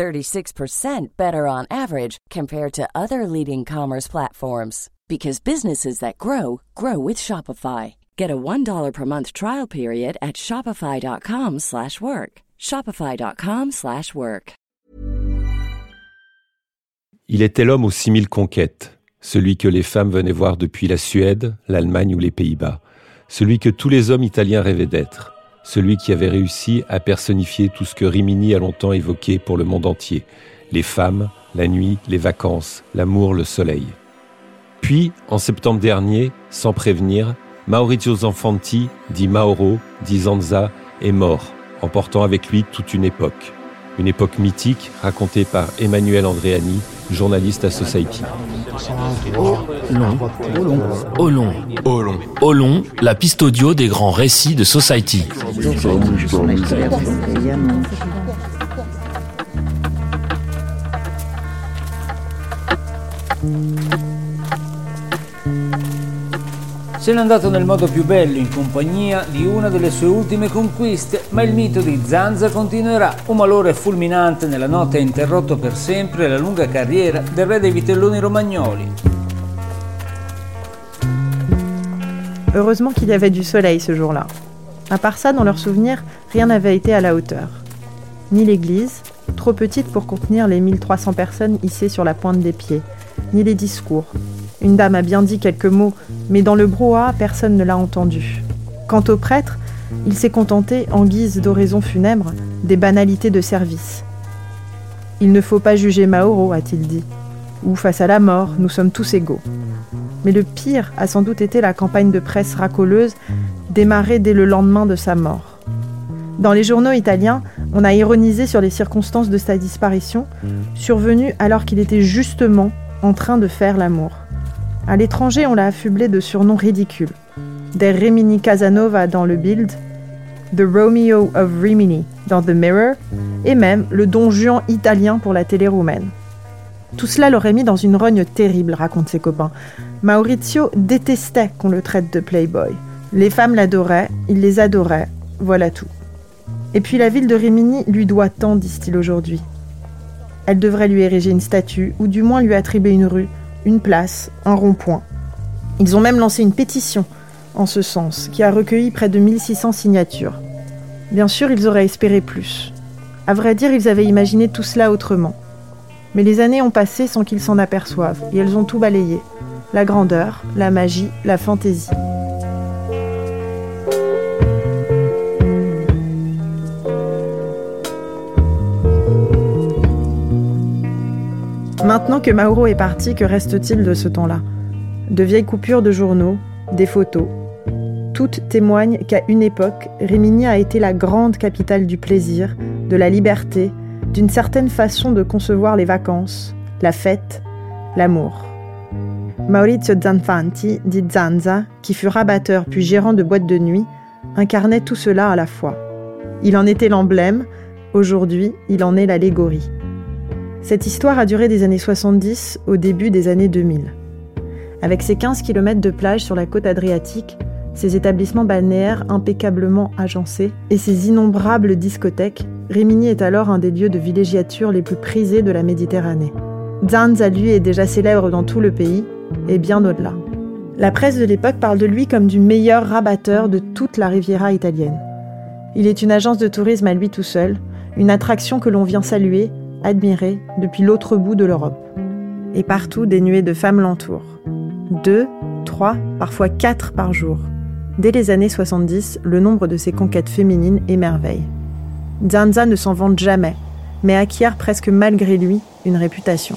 36% better on average compared to other leading commerce platforms because businesses that grow grow with Shopify. Get a $1 per month trial period at shopify.com/work. shopify.com/work. Il était l'homme aux 6000 conquêtes, celui que les femmes venaient voir depuis la Suède, l'Allemagne ou les Pays-Bas, celui que tous les hommes italiens rêvaient d'être, celui qui avait réussi à personnifier tout ce que Rimini a longtemps évoqué pour le monde entier, les femmes, la nuit, les vacances, l'amour, le soleil. Puis, en septembre dernier, sans prévenir, Maurizio Zanfanti, dit Mauro, dit Zanza, est mort, emportant avec lui toute une époque. Une époque mythique racontée par Emmanuel Andréani, journaliste à Society. Olon. Olon. Olon, la piste audio des grands récits de Society. Se n'è andato nel modo più bello in compagnia di una delle sue ultime conquiste, ma il mito di Zanza continuerà. Un malore fulminante nella notte ha interrotto per sempre la lunga carriera del re dei vitelloni romagnoli. Heureusement qu'il y avait du soleil ce jour-là. À part ça, dans leurs souvenirs, rien n'avait été à la hauteur. Ni l'église, trop petite pour contenir les 1300 personnes hissées sur la pointe des pieds, ni les discours, une dame a bien dit quelques mots, mais dans le brouhaha, personne ne l'a entendu. Quant au prêtre, il s'est contenté, en guise d'oraison funèbre, des banalités de service. Il ne faut pas juger Mauro, a-t-il dit. Ou face à la mort, nous sommes tous égaux. Mais le pire a sans doute été la campagne de presse racoleuse démarrée dès le lendemain de sa mort. Dans les journaux italiens, on a ironisé sur les circonstances de sa disparition, survenue alors qu'il était justement en train de faire l'amour. À l'étranger, on l'a affublé de surnoms ridicules. Des Rimini Casanova dans le Bild, The Romeo of Rimini dans The Mirror, et même le Don Juan italien pour la télé roumaine. Tout cela l'aurait mis dans une rogne terrible, racontent ses copains. Maurizio détestait qu'on le traite de playboy. Les femmes l'adoraient, il les adorait, voilà tout. Et puis la ville de Rimini lui doit tant, disent-ils aujourd'hui. Elle devrait lui ériger une statue, ou du moins lui attribuer une rue, une place, un rond-point. Ils ont même lancé une pétition en ce sens, qui a recueilli près de 1600 signatures. Bien sûr, ils auraient espéré plus. À vrai dire, ils avaient imaginé tout cela autrement. Mais les années ont passé sans qu'ils s'en aperçoivent, et elles ont tout balayé. La grandeur, la magie, la fantaisie. Maintenant que Mauro est parti, que reste-t-il de ce temps-là? De vieilles coupures de journaux, des photos. Toutes témoignent qu'à une époque, Rimini a été la grande capitale du plaisir, de la liberté, d'une certaine façon de concevoir les vacances, la fête, l'amour. Maurizio Zanfanti, dit Zanza, qui fut rabatteur puis gérant de boîte de nuit, incarnait tout cela à la fois. Il en était l'emblème, aujourd'hui il en est l'allégorie. Cette histoire a duré des années 70 au début des années 2000. Avec ses 15 km de plage sur la côte adriatique, ses établissements balnéaires impeccablement agencés et ses innombrables discothèques, Rimini est alors un des lieux de villégiature les plus prisés de la Méditerranée. Zanza, lui, est déjà célèbre dans tout le pays et bien au-delà. La presse de l'époque parle de lui comme du meilleur rabatteur de toute la Riviera italienne. Il est une agence de tourisme à lui tout seul, une attraction que l'on vient saluer admiré depuis l'autre bout de l'Europe. Et partout, des nuées de femmes l'entourent. Deux, trois, parfois quatre par jour. Dès les années 70, le nombre de ses conquêtes féminines émerveille. Zanza ne s'en vante jamais, mais acquiert presque malgré lui une réputation.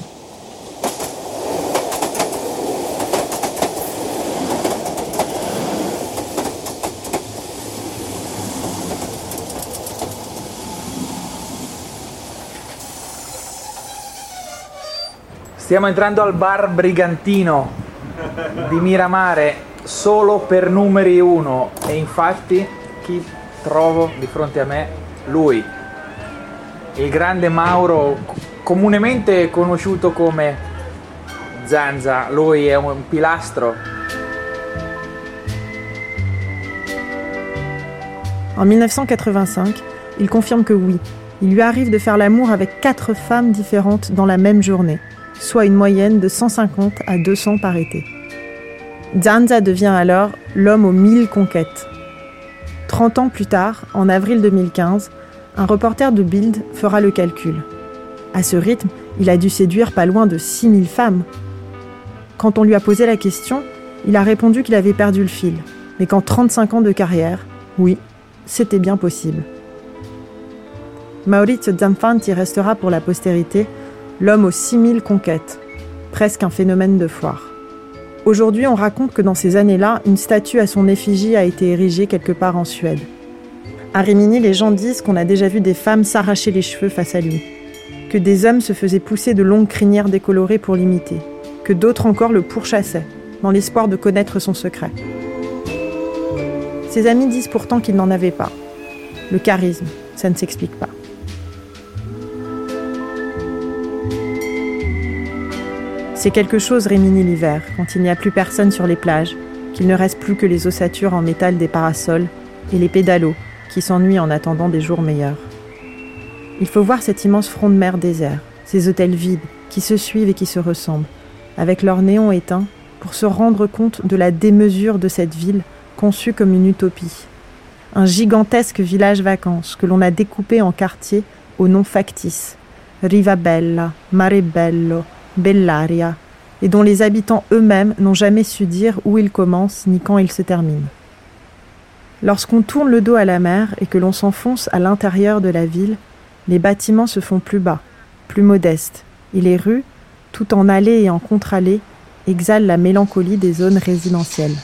Stiamo entrando al bar Brigantino di Miramare solo per numeri uno. E infatti chi trovo di fronte a me? Lui, il grande Mauro, comunemente conosciuto come Zanza, lui è un pilastro. En 1985, il confirme que oui, il lui arrive de faire l'amour avec quatre femmes différentes dans la même journée, soit une moyenne de 150 à 200 par été. Zanza devient alors l'homme aux mille conquêtes. 30 ans plus tard, en avril 2015, un reporter de Bild fera le calcul. À ce rythme, il a dû séduire pas loin de 6000 femmes. Quand on lui a posé la question, il a répondu qu'il avait perdu le fil, mais qu'en 35 ans de carrière, oui, c'était bien possible. Maurizio Zanfanti restera pour la postérité l'homme aux 6000 conquêtes, presque un phénomène de foire. Aujourd'hui, on raconte que dans ces années-là, une statue à son effigie a été érigée quelque part en Suède. À Rimini, les gens disent qu'on a déjà vu des femmes s'arracher les cheveux face à lui, que des hommes se faisaient pousser de longues crinières décolorées pour l'imiter, que d'autres encore le pourchassaient, dans l'espoir de connaître son secret. Ses amis disent pourtant qu'il n'en avait pas. Le charisme, ça ne s'explique pas. C'est quelque chose, Rémini l'hiver, quand il n'y a plus personne sur les plages, qu'il ne reste plus que les ossatures en métal des parasols et les pédalos qui s'ennuient en attendant des jours meilleurs. Il faut voir cet immense front de mer désert, ces hôtels vides qui se suivent et qui se ressemblent, avec leurs néons éteints, pour se rendre compte de la démesure de cette ville conçue comme une utopie. Un gigantesque village vacances que l'on a découpé en quartiers au nom factice. Riva Bella, Mare Bello, Bellaria, et dont les habitants eux-mêmes n'ont jamais su dire où il commence ni quand il se termine. Lorsqu'on tourne le dos à la mer et que l'on s'enfonce à l'intérieur de la ville, les bâtiments se font plus bas, plus modestes, et les rues, tout en allées et en contre-allées, exhalent la mélancolie des zones résidentielles.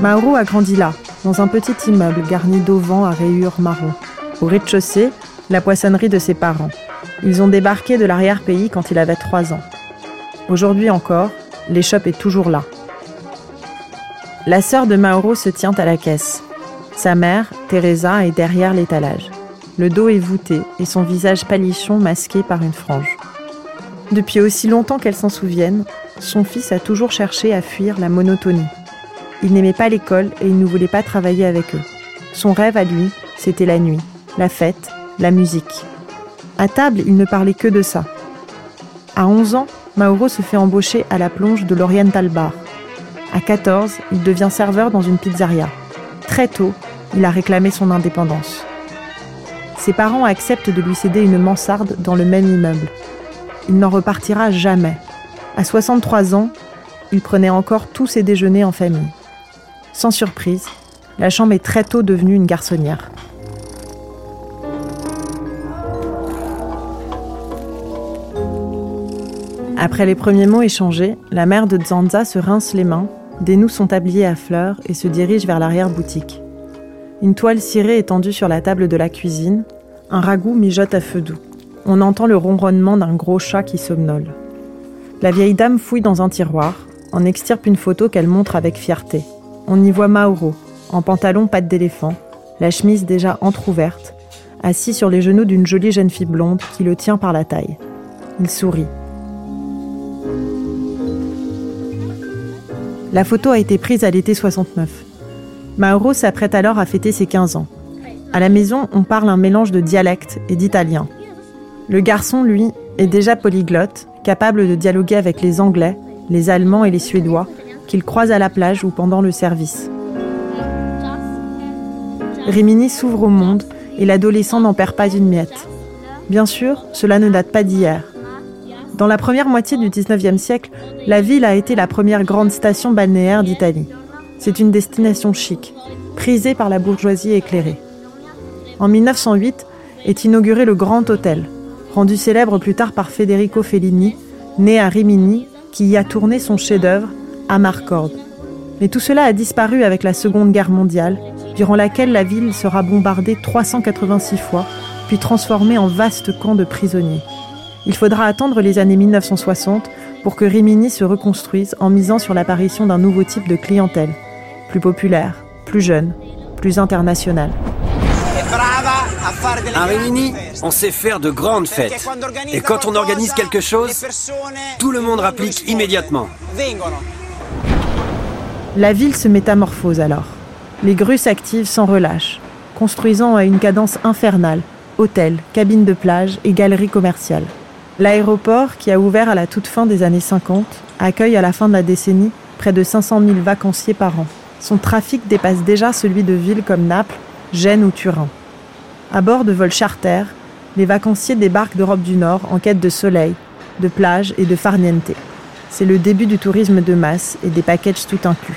Mauro a grandi là, dans un petit immeuble garni d'auvents à rayures marron. Au rez-de-chaussée, la poissonnerie de ses parents. Ils ont débarqué de l'arrière-pays quand il avait 3 ans. Aujourd'hui encore, l'échoppe est toujours là. La sœur de Mauro se tient à la caisse. Sa mère, Teresa, est derrière l'étalage. Le dos est voûté et son visage palichon masqué par une frange. Depuis aussi longtemps qu'elle s'en souvienne, son fils a toujours cherché à fuir la monotonie. Il n'aimait pas l'école et il ne voulait pas travailler avec eux. Son rêve à lui, c'était la nuit, la fête, la musique. À table, il ne parlait que de ça. À 11 ans, Mauro se fait embaucher à la plonge de l'Oriental Bar. À 14, il devient serveur dans une pizzeria. Très tôt, il a réclamé son indépendance. Ses parents acceptent de lui céder une mansarde dans le même immeuble. Il n'en repartira jamais. À 63 ans, il prenait encore tous ses déjeuners en famille. Sans surprise, la chambre est très tôt devenue une garçonnière. Après les premiers mots échangés, la mère de Zanza se rince les mains, dénoue son tablier à fleurs et se dirige vers l'arrière-boutique. Une toile cirée est tendue sur la table de la cuisine, un ragoût mijote à feu doux. On entend le ronronnement d'un gros chat qui somnole. La vieille dame fouille dans un tiroir, en extirpe une photo qu'elle montre avec fierté. On y voit Mauro, en pantalon patte d'éléphant, la chemise déjà entr'ouverte, assis sur les genoux d'une jolie jeune fille blonde qui le tient par la taille. Il sourit. La photo a été prise à l'été 69. Mauro s'apprête alors à fêter ses 15 ans. À la maison, on parle un mélange de dialecte et d'italien. Le garçon, lui, est déjà polyglotte, capable de dialoguer avec les Anglais, les Allemands et les Suédois, qu'il croise à la plage ou pendant le service. Rimini s'ouvre au monde et l'adolescent n'en perd pas une miette. Bien sûr, cela ne date pas d'hier. Dans la première moitié du 19e siècle, la ville a été la première grande station balnéaire d'Italie. C'est une destination chic, prisée par la bourgeoisie éclairée. En 1908 est inauguré le Grand Hôtel, rendu célèbre plus tard par Federico Fellini, né à Rimini, qui y a tourné son chef-d'œuvre Amarcord. Mais tout cela a disparu avec la Seconde Guerre mondiale, durant laquelle la ville sera bombardée 386 fois, puis transformée en vaste camp de prisonniers. Il faudra attendre les années 1960 pour que Rimini se reconstruise en misant sur l'apparition d'un nouveau type de clientèle, plus populaire, plus jeune, plus international. À Rimini, on sait faire de grandes fêtes. Et quand on organise quelque chose, tout le monde rapplique immédiatement. La ville se métamorphose alors. Les grues s'activent sans relâche, construisant à une cadence infernale hôtels, cabines de plage et galeries commerciales. L'aéroport, qui a ouvert à la toute fin des années 50, accueille à la fin de la décennie près de 500 000 vacanciers par an. Son trafic dépasse déjà celui de villes comme Naples, Gênes ou Turin. À bord de vols charter, les vacanciers débarquent d'Europe du Nord en quête de soleil, de plage et de farniente. C'est le début du tourisme de masse et des packages tout inclus.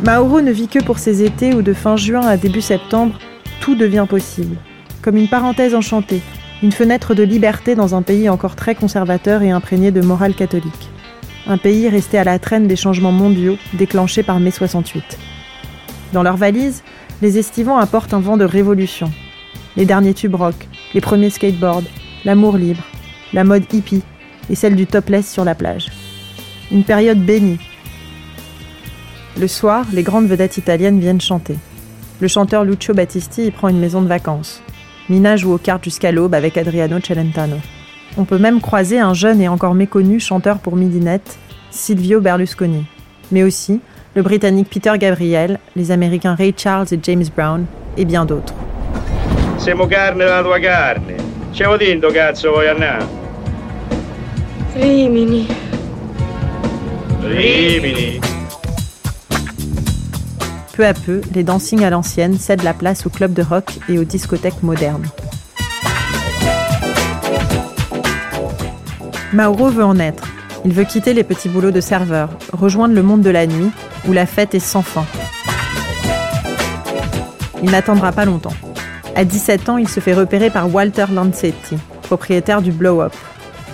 Mauro ne vit que pour ses étés où de fin juin à début septembre, tout devient possible. Comme une parenthèse enchantée, une fenêtre de liberté dans un pays encore très conservateur et imprégné de morale catholique un pays resté à la traîne des changements mondiaux déclenchés par mai 68. Dans leurs valises, les estivants apportent un vent de révolution. Les derniers tubes rock, les premiers skateboards, l'amour libre, la mode hippie et celle du topless sur la plage. Une période bénie. Le soir, les grandes vedettes italiennes viennent chanter. Le chanteur Lucio Battisti y prend une maison de vacances. Mina joue aux cartes jusqu'à l'aube avec Adriano Celentano. On peut même croiser un jeune et encore méconnu chanteur pour midinette, Silvio Berlusconi, mais aussi le Britannique Peter Gabriel, les Américains Ray Charles et James Brown, et bien d'autres. Siamo carne la tua carne. Dicendo cazzo vuoi andare? Rimini. Rimini. Peu à peu, les dancings à l'ancienne cèdent la place aux clubs de rock et aux discothèques modernes. Mauro veut en être. Il veut quitter les petits boulots de serveur, rejoindre le monde de la nuit, où la fête est sans fin. Il n'attendra pas longtemps. À 17 ans, il se fait repérer par Walter Lancetti, propriétaire du Blow Up.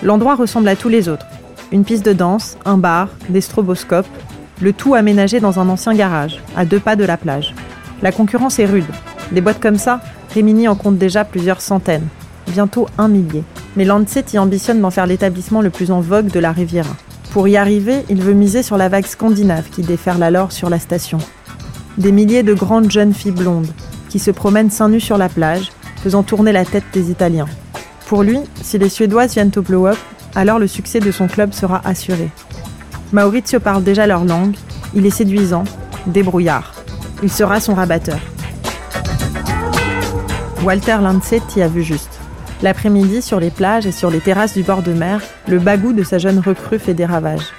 L'endroit ressemble à tous les autres. Une piste de danse, un bar, des stroboscopes, le tout aménagé dans un ancien garage, à deux pas de la plage. La concurrence est rude. Des boîtes comme ça, Rimini en compte déjà plusieurs centaines, bientôt un millier mais Landsat ambitionne d'en faire l'établissement le plus en vogue de la Riviera. Pour y arriver, il veut miser sur la vague scandinave qui déferle alors sur la station. Des milliers de grandes jeunes filles blondes qui se promènent seins nus sur la plage, faisant tourner la tête des Italiens. Pour lui, si les Suédoises viennent au blow-up, alors le succès de son club sera assuré. Maurizio parle déjà leur langue, il est séduisant, débrouillard. Il sera son rabatteur. Walter Lancetti a vu juste. L'après-midi, sur les plages et sur les terrasses du bord de mer, le bagou de sa jeune recrue fait des ravages.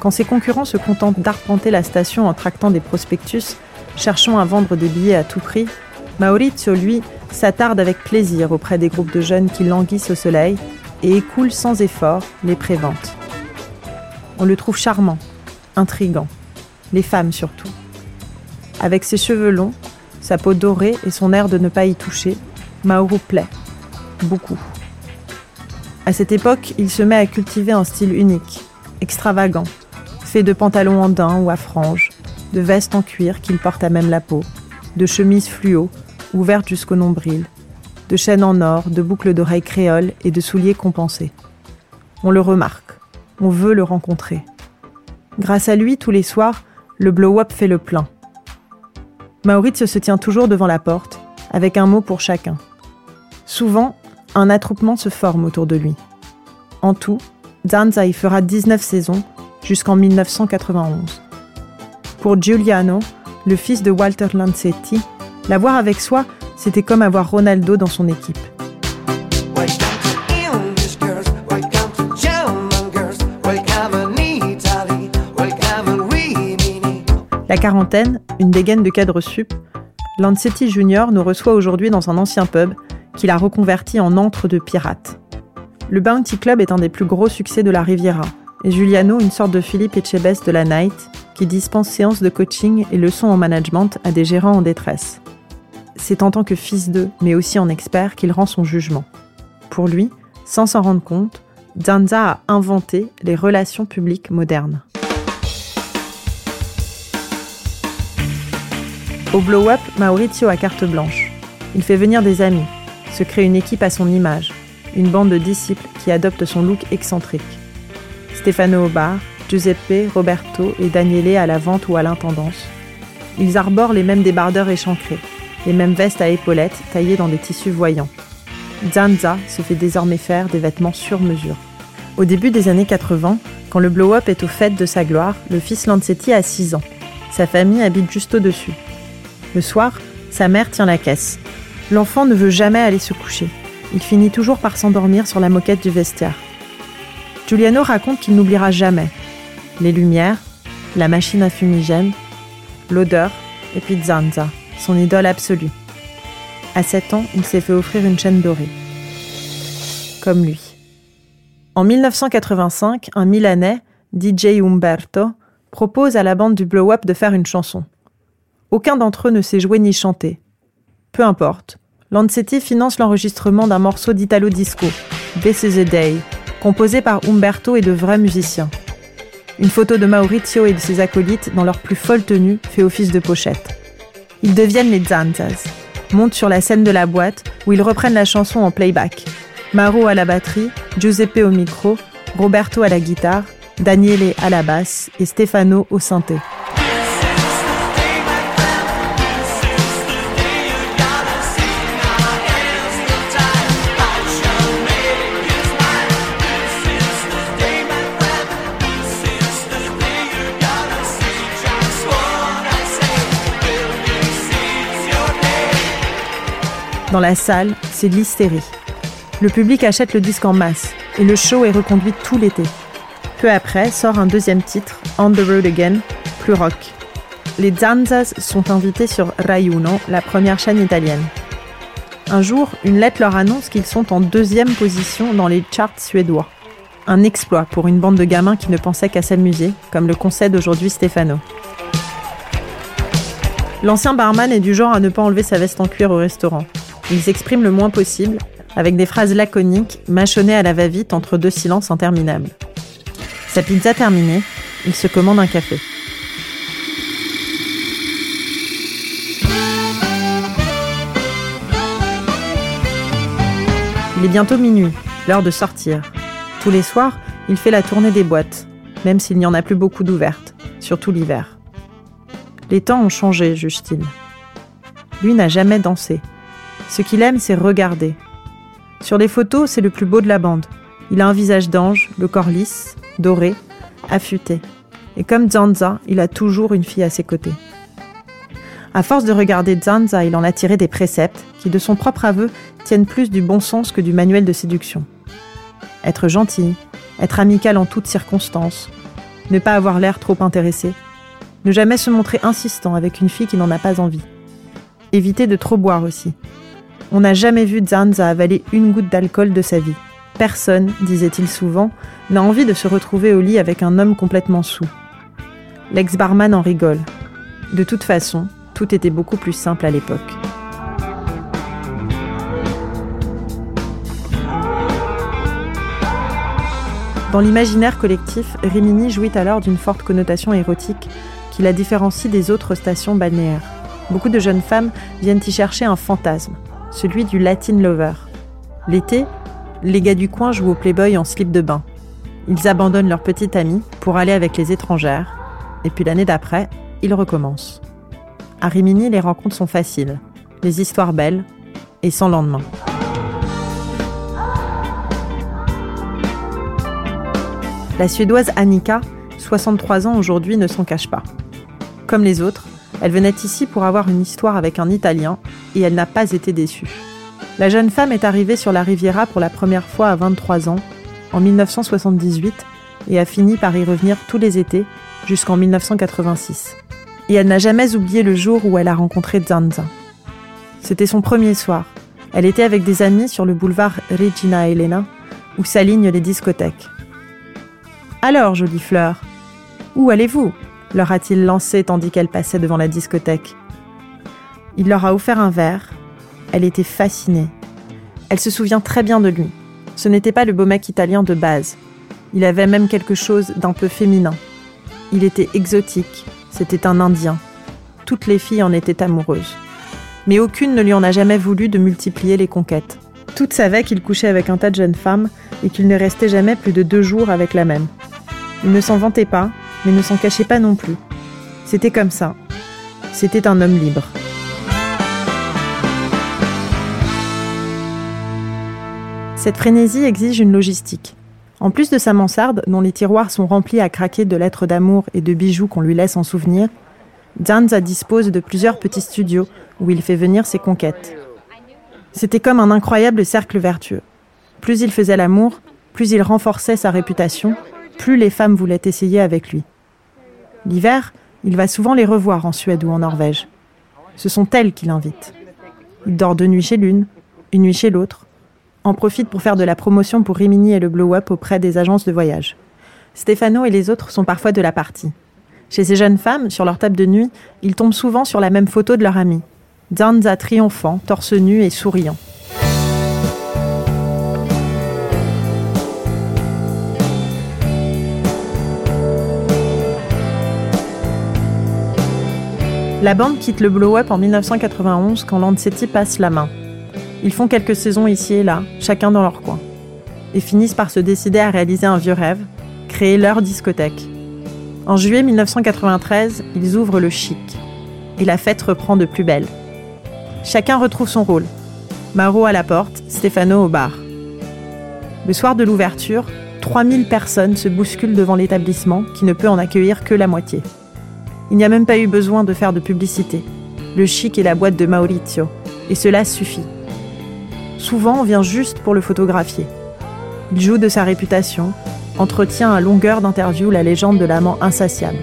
Quand ses concurrents se contentent d'arpenter la station en tractant des prospectus, cherchant à vendre des billets à tout prix, Maurizio, lui, s'attarde avec plaisir auprès des groupes de jeunes qui languissent au soleil et écoule sans effort les préventes. On le trouve charmant, intrigant, les femmes surtout. Avec ses cheveux longs, sa peau dorée et son air de ne pas y toucher, Mauro plaît beaucoup. À cette époque, il se met à cultiver un style unique, extravagant, fait de pantalons en daim ou à franges, de vestes en cuir qu'il porte à même la peau, de chemises fluo, ouvertes jusqu'au nombril, de chaînes en or, de boucles d'oreilles créoles et de souliers compensés. On le remarque, on veut le rencontrer. Grâce à lui, tous les soirs, le blow-up fait le plein. Maurits se tient toujours devant la porte, avec un mot pour chacun. Souvent, un attroupement se forme autour de lui. En tout, Danza y fera 19 saisons jusqu'en 1991. Pour Giuliano, le fils de Walter Lancetti, l'avoir avec soi, c'était comme avoir Ronaldo dans son équipe. La quarantaine, une dégaine de cadre sup, Lancetti Junior nous reçoit aujourd'hui dans un ancien pub qu'il a reconverti en antre de pirates. Le Bounty Club est un des plus gros succès de la Riviera, et Giuliano une sorte de Philippe Etchebest de la night qui dispense séances de coaching et leçons en management à des gérants en détresse. C'est en tant que fils d'eux, mais aussi en expert, qu'il rend son jugement. Pour lui, sans s'en rendre compte, Zanza a inventé les relations publiques modernes. Au blow-up, Maurizio a carte blanche. Il fait venir des amis, se crée une équipe à son image, une bande de disciples qui adoptent son look excentrique. Stefano au bar, Giuseppe, Roberto et Daniele à la vente ou à l'intendance. Ils arborent les mêmes débardeurs échancrés, les mêmes vestes à épaulettes taillées dans des tissus voyants. Zanza se fait désormais faire des vêtements sur mesure. Au début des années 80, quand le blow-up est au fait de sa gloire, le fils Lancetti a 6 ans. Sa famille habite juste au-dessus. Le soir, sa mère tient la caisse. L'enfant ne veut jamais aller se coucher. Il finit toujours par s'endormir sur la moquette du vestiaire. Giuliano raconte qu'il n'oubliera jamais les lumières, la machine à fumigène, l'odeur et puis Zanza, son idole absolue. À 7 ans, il s'est fait offrir une chaîne dorée. Comme lui. En 1985, un Milanais, DJ Umberto, propose à la bande du Blow Up de faire une chanson. Aucun d'entre eux ne sait jouer ni chanter. Peu importe. Lancetti finance l'enregistrement d'un morceau d'Italo Disco, This is a Day, composé par Umberto et de vrais musiciens. Une photo de Maurizio et de ses acolytes dans leur plus folle tenue fait office de pochette. Ils deviennent les Zanzas, montent sur la scène de la boîte où ils reprennent la chanson en playback. Maro à la batterie, Giuseppe au micro, Roberto à la guitare, Daniele à la basse et Stefano au synthé. Dans la salle, c'est l'hystérie. Le public achète le disque en masse et le show est reconduit tout l'été. Peu après sort un deuxième titre, On the Road Again, plus rock. Les Zanzas sont invités sur Rai Uno, la première chaîne italienne. Un jour, une lettre leur annonce qu'ils sont en deuxième position dans les charts suédois. Un exploit pour une bande de gamins qui ne pensaient qu'à s'amuser, comme le concède aujourd'hui Stefano. L'ancien barman est du genre à ne pas enlever sa veste en cuir au restaurant. Il s'exprime le moins possible, avec des phrases laconiques, mâchonnées à la va-vite entre deux silences interminables. Sa pizza terminée, il se commande un café. Il est bientôt minuit, l'heure de sortir. Tous les soirs, il fait la tournée des boîtes, même s'il n'y en a plus beaucoup d'ouvertes, surtout l'hiver. Les temps ont changé, juge-t-il. Lui n'a jamais dansé, ce qu'il aime, c'est regarder. Sur les photos, c'est le plus beau de la bande. Il a un visage d'ange, le corps lisse, doré, affûté. Et comme Zanza, il a toujours une fille à ses côtés. À force de regarder Zanza, il en a tiré des préceptes qui, de son propre aveu, tiennent plus du bon sens que du manuel de séduction. Être gentil, être amical en toutes circonstances, ne pas avoir l'air trop intéressé, ne jamais se montrer insistant avec une fille qui n'en a pas envie. Éviter de trop boire aussi, on n'a jamais vu Zanza avaler une goutte d'alcool de sa vie. Personne, disait-il souvent, n'a envie de se retrouver au lit avec un homme complètement sous. L'ex-barman en rigole. De toute façon, tout était beaucoup plus simple à l'époque. Dans l'imaginaire collectif, Rimini jouit alors d'une forte connotation érotique qui la différencie des autres stations balnéaires. Beaucoup de jeunes femmes viennent y chercher un fantasme, celui du Latin Lover. L'été, les gars du coin jouent au Playboy en slip de bain. Ils abandonnent leur petite amie pour aller avec les étrangères, et puis l'année d'après, ils recommencent. À Rimini, les rencontres sont faciles, les histoires belles et sans lendemain. La Suédoise Annika, 63 ans aujourd'hui, ne s'en cache pas. Comme les autres, elle venait ici pour avoir une histoire avec un Italien et elle n'a pas été déçue. La jeune femme est arrivée sur la Riviera pour la première fois à 23 ans, en 1978, et a fini par y revenir tous les étés jusqu'en 1986. Et elle n'a jamais oublié le jour où elle a rencontré Zanza. C'était son premier soir. Elle était avec des amis sur le boulevard Regina Elena, où s'alignent les discothèques. Alors, jolie fleur, où allez-vous? Leur a-t-il lancé tandis qu'elle passait devant la discothèque. Il leur a offert un verre. Elle était fascinée. Elle se souvient très bien de lui. Ce n'était pas le beau mec italien de base. Il avait même quelque chose d'un peu féminin. Il était exotique, c'était un Indien. Toutes les filles en étaient amoureuses. Mais aucune ne lui en a jamais voulu de multiplier les conquêtes. Toutes savaient qu'il couchait avec un tas de jeunes femmes et qu'il ne restait jamais plus de deux jours avec la même. Il ne s'en vantait pas, mais ne s'en cachait pas non plus. C'était comme ça. C'était un homme libre. Cette frénésie exige une logistique. En plus de sa mansarde, dont les tiroirs sont remplis à craquer de lettres d'amour et de bijoux qu'on lui laisse en souvenir, Danza dispose de plusieurs petits studios où il fait venir ses conquêtes. C'était comme un incroyable cercle vertueux. Plus il faisait l'amour, plus il renforçait sa réputation, plus les femmes voulaient essayer avec lui. L'hiver, il va souvent les revoir en Suède ou en Norvège. Ce sont elles qui l'invitent. Il dort deux nuits chez l'une, une nuit chez l'autre, en profite pour faire de la promotion pour Rimini et le Blow Up auprès des agences de voyage. Stefano et les autres sont parfois de la partie. Chez ces jeunes femmes, sur leur table de nuit, ils tombent souvent sur la même photo de leur ami. Danza triomphant, torse nu et souriant. La bande quitte le blow-up en 1991 quand Lancetti passe la main. Ils font quelques saisons ici et là, chacun dans leur coin, et finissent par se décider à réaliser un vieux rêve, créer leur discothèque. En juillet 1993, ils ouvrent le Chic, et la fête reprend de plus belle. Chacun retrouve son rôle. Maro à la porte, Stefano au bar. Le soir de l'ouverture, 3000 personnes se bousculent devant l'établissement qui ne peut en accueillir que la moitié. Il n'y a même pas eu besoin de faire de publicité. Le chic est la boîte de Maurizio, et cela suffit. Souvent, on vient juste pour le photographier. Il joue de sa réputation, entretient à longueur d'interview la légende de l'amant insatiable.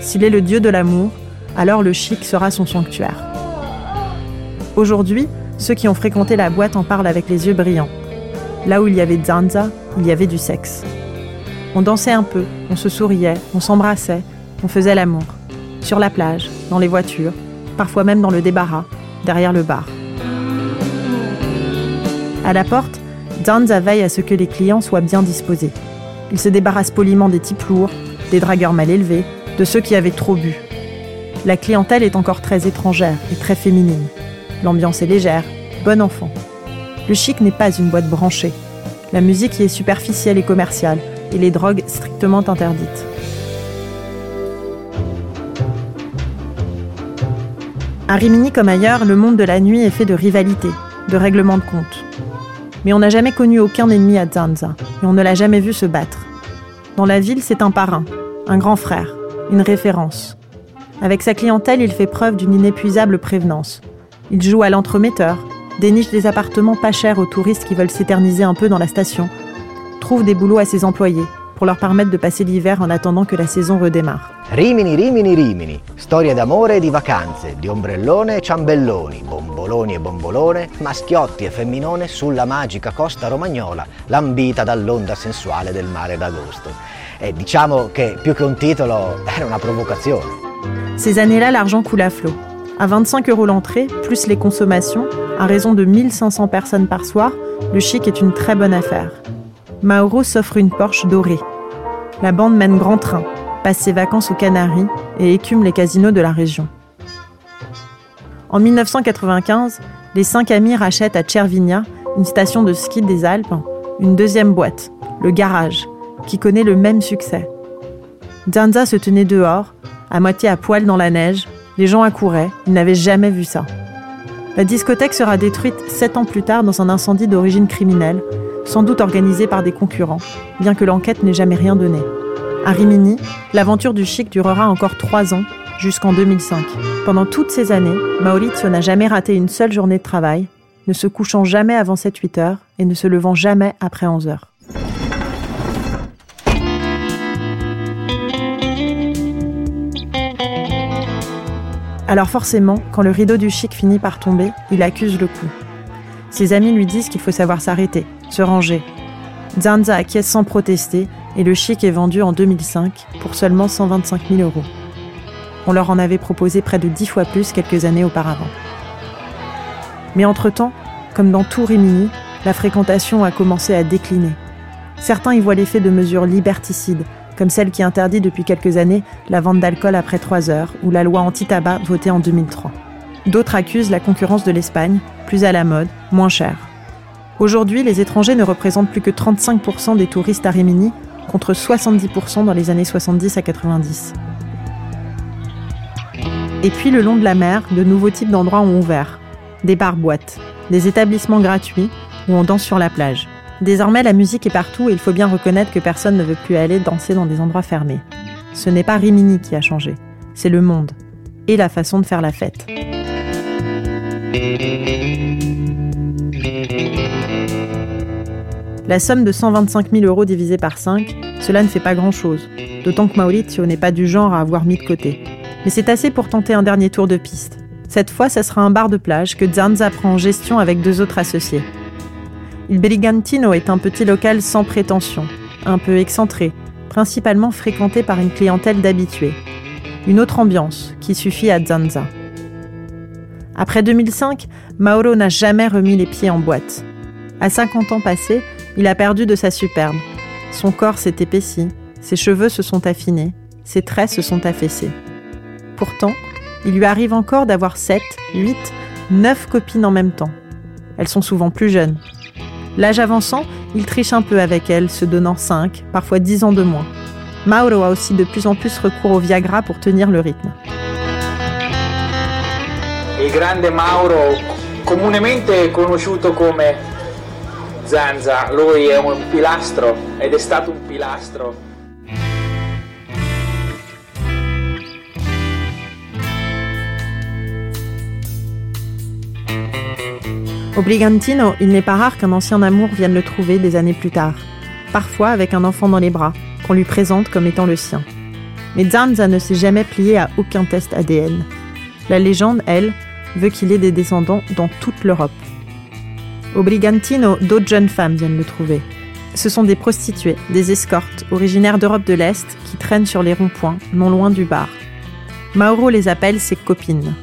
S'il est le dieu de l'amour, alors le chic sera son sanctuaire. Aujourd'hui, ceux qui ont fréquenté la boîte en parlent avec les yeux brillants. Là où il y avait Zanza, il y avait du sexe. On dansait un peu, on se souriait, on s'embrassait, on faisait l'amour. Sur la plage, dans les voitures, parfois même dans le débarras, derrière le bar. À la porte, Danza veille à ce que les clients soient bien disposés. Il se débarrasse poliment des types lourds, des dragueurs mal élevés, de ceux qui avaient trop bu. La clientèle est encore très étrangère et très féminine. L'ambiance est légère, bon enfant. Le chic n'est pas une boîte branchée. La musique y est superficielle et commerciale, et les drogues strictement interdites. À Rimini comme ailleurs, le monde de la nuit est fait de rivalité, de règlements de compte. Mais on n'a jamais connu aucun ennemi à Zanza, et on ne l'a jamais vu se battre. Dans la ville, c'est un parrain, un grand frère, une référence. Avec sa clientèle, il fait preuve d'une inépuisable prévenance. Il joue à l'entremetteur, déniche des appartements pas chers aux touristes qui veulent s'éterniser un peu dans la station, trouve des boulots à ses employés pour leur permettre de passer l'hiver en attendant que la saison redémarre. Rimini, Rimini, Rimini, storia d'amore e di vacanze, di ombrellone e ciambelloni, bomboloni e bombolone, maschiotti e femminone sulla magica costa romagnola, lambita dall'onda sensuale del mare d'agosto. E diciamo che più che un titolo era una provocazione. Ces années-là, l'argent coule à flot. À 25 euros l'entrée, plus les consommations, à raison de 1500 personnes par soir, le chic est une très bonne affaire. Mauro s'offre une Porsche dorée. La bande mène grand train, passe ses vacances aux Canaries et écume les casinos de la région. En 1995, les cinq amis rachètent à Cervinia, une station de ski des Alpes, une deuxième boîte, le Garage, qui connaît le même succès. Danza se tenait dehors, à moitié à poil dans la neige, les gens accouraient, ils n'avaient jamais vu ça. La discothèque sera détruite sept ans plus tard dans un incendie d'origine criminelle, sans doute organisé par des concurrents, bien que l'enquête n'ait jamais rien donné. À Rimini, l'aventure du chic durera encore trois ans, jusqu'en 2005. Pendant toutes ces années, Maurizio n'a jamais raté une seule journée de travail, ne se couchant jamais avant 7-8 heures et ne se levant jamais après 11 heures. Alors forcément, quand le rideau du chic finit par tomber, il accuse le coup. Ses amis lui disent qu'il faut savoir s'arrêter, se ranger. Zanza acquiesce sans protester et le chic est vendu en 2005 pour seulement 125 000 euros. On leur en avait proposé près de 10 fois plus quelques années auparavant. Mais entre-temps, comme dans tout Rimini, la fréquentation a commencé à décliner. Certains y voient l'effet de mesures liberticides, comme celle qui interdit depuis quelques années la vente d'alcool après 3 heures ou la loi anti-tabac votée en 2003. D'autres accusent la concurrence de l'Espagne, plus à la mode, moins chère. Aujourd'hui, les étrangers ne représentent plus que 35% des touristes à Rimini, contre 70% dans les années 70 à 90. Et puis le long de la mer, de nouveaux types d'endroits ont ouvert. Des bars-boîtes, des établissements gratuits où on danse sur la plage. Désormais, la musique est partout et il faut bien reconnaître que personne ne veut plus aller danser dans des endroits fermés. Ce n'est pas Rimini qui a changé, c'est le monde et la façon de faire la fête. La somme de 125 000 euros divisée par 5, cela ne fait pas grand-chose, d'autant que Maurizio n'est pas du genre à avoir mis de côté. Mais c'est assez pour tenter un dernier tour de piste. Cette fois, ce sera un bar de plage que Zanza prend en gestion avec deux autres associés. Il Brigantino est un petit local sans prétention, un peu excentré, principalement fréquenté par une clientèle d'habitués. Une autre ambiance qui suffit à Zanza. Après 2005, Mauro n'a jamais remis les pieds en boîte. À 50 ans passés, il a perdu de sa superbe. Son corps s'est épaissi, ses cheveux se sont affinés, ses traits se sont affaissés. Pourtant, il lui arrive encore d'avoir 7, 8, 9 copines en même temps. Elles sont souvent plus jeunes. L'âge avançant, il triche un peu avec elles, se donnant 5, parfois 10 ans de moins. Mauro a aussi de plus en plus recours au Viagra pour tenir le rythme. Il grande Mauro, comunemente conosciuto come Zanza, lui è un pilastro ed è stato un pilastro Au Brigantino, il n'est pas rare qu'un ancien amour vienne le trouver des années plus tard, parfois avec un enfant dans les bras, qu'on lui présente comme étant le sien. Mais Zanza ne s'est jamais plié à aucun test ADN. La légende, elle, veut qu'il ait des descendants dans toute l'Europe. Au Brigantino, d'autres jeunes femmes viennent le trouver. Ce sont des prostituées, des escortes, originaires d'Europe de l'Est, qui traînent sur les ronds-points, non loin du bar. Mauro les appelle ses copines.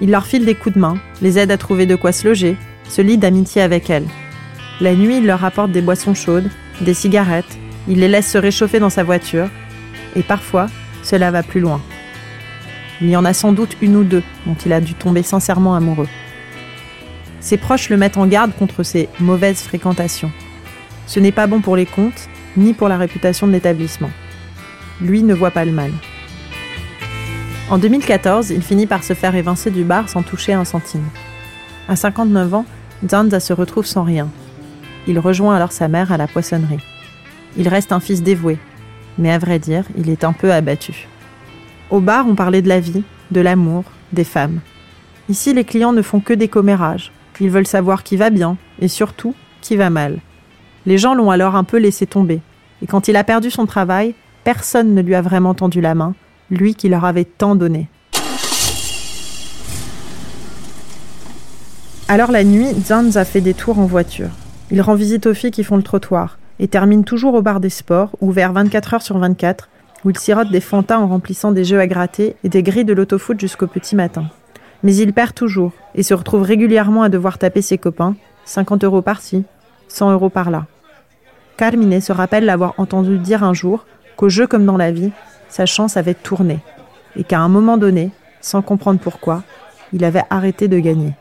Il leur file des coups de main, les aide à trouver de quoi se loger, se lie d'amitié avec elles. La nuit, il leur apporte des boissons chaudes, des cigarettes, il les laisse se réchauffer dans sa voiture, et parfois, cela va plus loin. Il y en a sans doute une ou deux dont il a dû tomber sincèrement amoureux. Ses proches le mettent en garde contre ces mauvaises fréquentations. Ce n'est pas bon pour les comptes, ni pour la réputation de l'établissement. Lui ne voit pas le mal. En 2014, il finit par se faire évincer du bar sans toucher un centime. À 59 ans, Zanza se retrouve sans rien. Il rejoint alors sa mère à la poissonnerie. Il reste un fils dévoué, mais à vrai dire, il est un peu abattu. Au bar, on parlait de la vie, de l'amour, des femmes. Ici, les clients ne font que des commérages. Ils veulent savoir qui va bien, et surtout, qui va mal. Les gens l'ont alors un peu laissé tomber. Et quand il a perdu son travail, personne ne lui a vraiment tendu la main, lui qui leur avait tant donné. Alors la nuit, Zanz fait des tours en voiture. Il rend visite aux filles qui font le trottoir et termine toujours au bar des sports, ouvert 24 heures sur 24, où il sirote des fantas en remplissant des jeux à gratter et des grilles de l'autofoot jusqu'au petit matin. Mais il perd toujours et se retrouve régulièrement à devoir taper ses copains, 50 euros par-ci, 100 euros par-là. Carmine se rappelle l'avoir entendu dire un jour qu'au jeu comme dans la vie, sa chance avait tourné et qu'à un moment donné, sans comprendre pourquoi, il avait arrêté de gagner.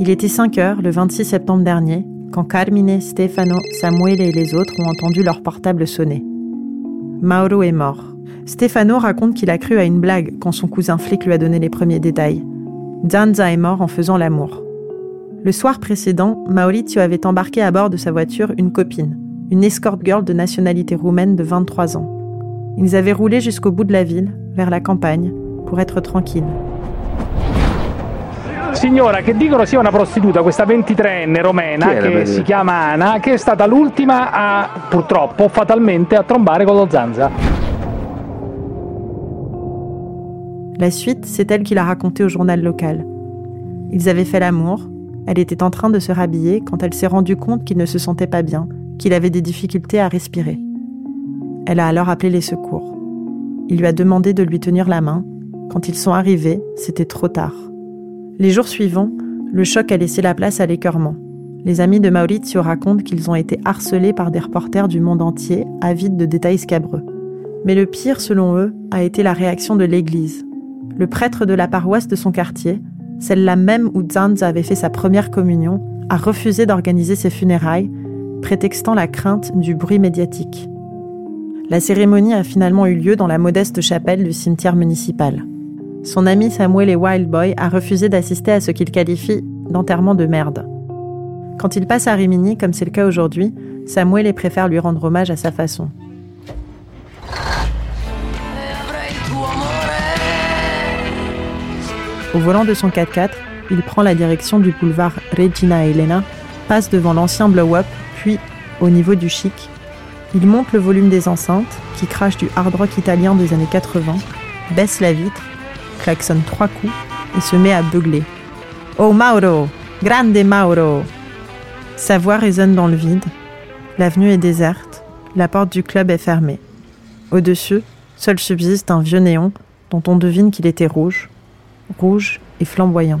Il était 5 heures le 26 septembre dernier quand Carmine, Stefano, Samuele et les autres ont entendu leur portable sonner. Mauro est mort. Stefano raconte qu'il a cru à une blague quand son cousin flic lui a donné les premiers détails. Zanza est mort en faisant l'amour. Le soir précédent, Maurizio avait embarqué à bord de sa voiture une copine, une escort girl de nationalité roumaine de 23 ans. Ils avaient roulé jusqu'au bout de la ville, vers la campagne, pour être tranquilles. Signora, che dicono sia una prostituta, questa 23enne romena che si chiama Ana, che è stata l'ultima a, purtroppo, fatalmente, a trombare con lo Zanza. La suite, c'est elle qui l'a raconté au journal local. Ils avaient fait l'amour, elle était en train de se rhabiller quand elle s'est rendue compte qu'il ne se sentait pas bien, qu'il avait des difficultés à respirer. Elle a alors appelé les secours. Il lui a demandé de lui tenir la main. Quand ils sont arrivés, c'était trop tard. Les jours suivants, le choc a laissé la place à l'écœurement. Les amis de Maurizio racontent qu'ils ont été harcelés par des reporters du monde entier, avides de détails scabreux. Mais le pire, selon eux, a été la réaction de l'Église. Le prêtre de la paroisse de son quartier, celle-là même où Zanz avait fait sa première communion, a refusé d'organiser ses funérailles, prétextant la crainte du bruit médiatique. La cérémonie a finalement eu lieu dans la modeste chapelle du cimetière municipal. Son ami Samuel et Wildboy a refusé d'assister à ce qu'il qualifie d'enterrement de merde. Quand il passe à Rimini, comme c'est le cas aujourd'hui, Samuel préfère lui rendre hommage à sa façon. Au volant de son 4x4, il prend la direction du boulevard Regina Elena, passe devant l'ancien blow-up, puis au niveau du chic. Il monte le volume des enceintes, qui crachent du hard rock italien des années 80, baisse la vitre, klaxonne trois coups et se met à beugler. Oh Mauro Grande Mauro Sa voix résonne dans le vide. L'avenue est déserte. La porte du club est fermée. Au-dessus, seul subsiste un vieux néon dont on devine qu'il était rouge, rouge et flamboyant.